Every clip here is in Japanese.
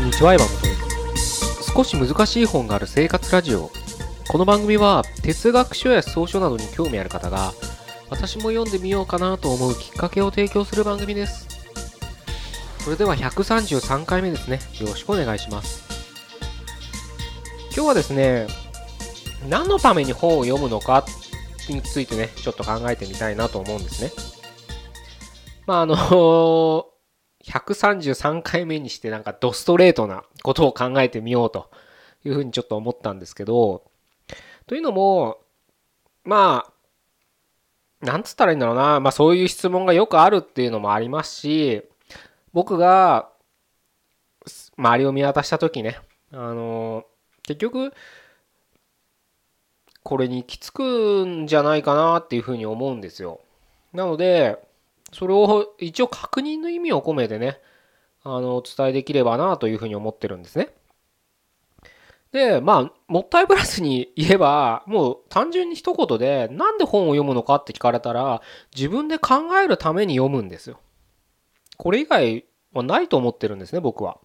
こんにちは、エヴァ本です。少し難しい本がある生活ラジオ。この番組は、哲学書や思想書などに興味ある方が、私も読んでみようかなと思うきっかけを提供する番組です。それでは133回目ですね。よろしくお願いします。今日はですね、何のために本を読むのかについてね、ちょっと考えてみたいなと思うんですね。まあ、あの133回目にしてなんかドストレートなことを考えてみようというふうにちょっと思ったんですけど、というのも、まあ、なんつったらいいんだろうな、まあそういう質問がよくあるっていうのもありますし、僕が周りを見渡した時ね、あの、結局、これに行き着くんじゃないかなっていうふうに思うんですよ。なので、それを一応確認の意味を込めてね、あの、お伝えできればなというふうに思ってるんですね。で、まあ、もったいぶらずに言えば、もう単純に一言で、なんで本を読むのかって聞かれたら、自分で考えるために読むんですよ。これ以外はないと思ってるんですね、僕は。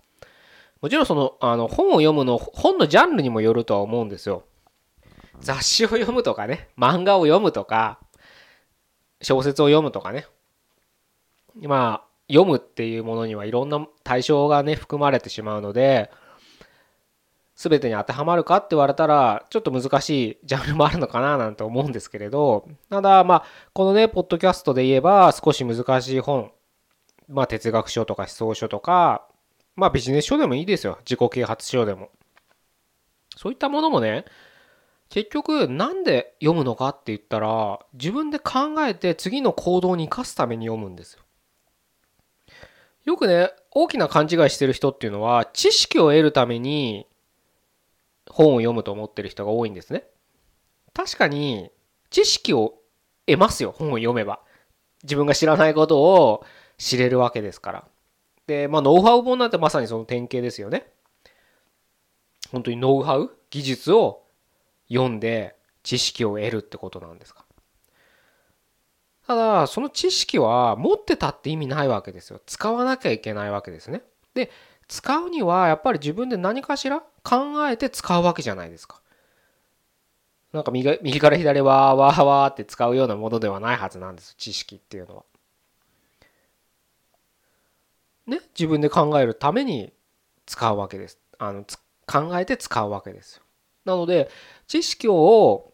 もちろんその、あの、本を読むの、本のジャンルにもよるとは思うんですよ。雑誌を読むとかね、漫画を読むとか、小説を読むとかね。まあ、読むっていうものにはいろんな対象がね、含まれてしまうので、全てに当てはまるかって言われたら、ちょっと難しいジャンルもあるのかななんて思うんですけれど、ただ、まあ、このね、ポッドキャストで言えば、少し難しい本、まあ、哲学書とか思想書とか、まあ、ビジネス書でもいいですよ。自己啓発書でも。そういったものもね、結局なんで読むのかって言ったら自分で考えて次の行動に生かすために読むんですよ。よくね大きな勘違いしてる人っていうのは知識を得るために本を読むと思ってる人が多いんですね。確かに知識を得ますよ本を読めば。自分が知らないことを知れるわけですから。でまあノウハウ本なんてまさにその典型ですよね。本当にノウハウ技術を読んで知識を得るってことなんですか。ただ、その知識は持ってたって意味ないわけですよ。使わなきゃいけないわけですね。で、使うにはやっぱり自分で何かしら考えて使うわけじゃないですか。なんか右右から左わーわーわーって使うようなものではないはずなんです。知識っていうのは。ね、自分で考えるために使うわけです。あの考えて使うわけですよ。なので、知識を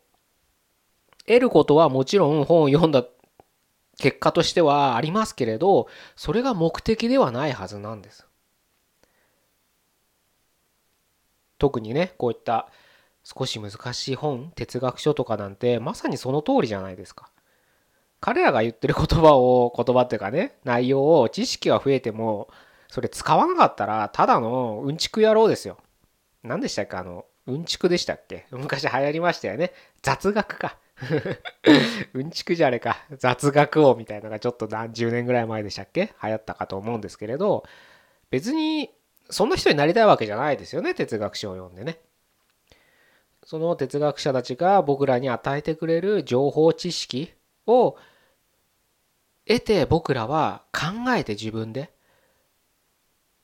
得ることはもちろん本を読んだ結果としてはありますけれど、それが目的ではないはずなんです。特にね、こういった少し難しい本、哲学書とかなんてまさにその通りじゃないですか。彼らが言ってる言葉を、言葉っていうかね、内容を知識が増えても、それ使わなかったらただのうんちく野郎ですよ。何でしたっけあの、うんちくでしたっけ？昔流行りましたよね。雑学か。うんちくじゃあれか。雑学王みたいなのがちょっと何十年ぐらい前でしたっけ？流行ったかと思うんですけれど、別にそんな人になりたいわけじゃないですよね。哲学書を読んでね。その哲学者たちが僕らに与えてくれる情報知識を得て僕らは考えて自分で。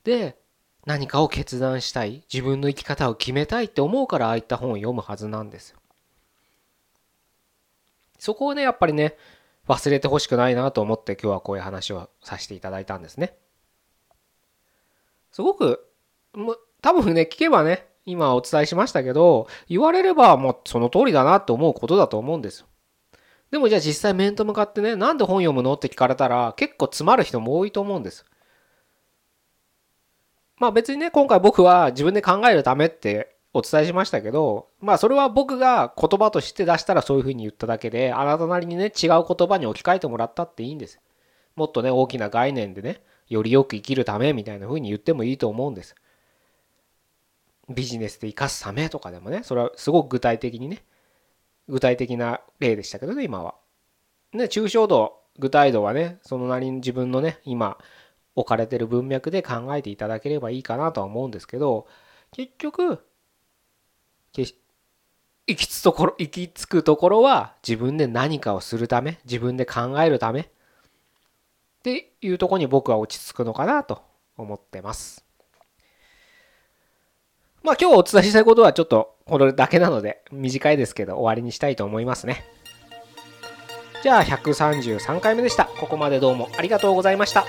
で、何かを決断したい自分の生き方を決めたいって思うからああいった本を読むはずなんですよ。そこをねやっぱりね忘れてほしくないなと思って今日はこういう話をさせていただいたんですね。すごく多分ね聞けばね今お伝えしましたけど言われればもうその通りだなって思うことだと思うんですよ。でもじゃあ実際面と向かってねなんで本読むのって聞かれたら結構詰まる人も多いと思うんです。まあ別にね、今回僕は自分で考えるためってお伝えしましたけど、まあそれは僕が言葉として出したらそういうふうに言っただけで、あなたなりにね、違う言葉に置き換えてもらったっていいんです。もっとね、大きな概念でね、よりよく生きるためみたいな風に言ってもいいと思うんです。ビジネスで生かすためとかでもね、それはすごく具体的にね、具体的な例でしたけどね、今は。ね、抽象度、具体度はね、そのなりに自分のね、今、置かれてる文脈で考えていただければいいかなとは思うんですけど結局行き着くところ行き着くところは自分で何かをするため自分で考えるためっていうとこに僕は落ち着くのかなと思ってます。まあ今日お伝えしたいことはちょっとこれだけなので短いですけど終わりにしたいと思いますね。じゃあ133回目でした。ここまでどうもありがとうございました。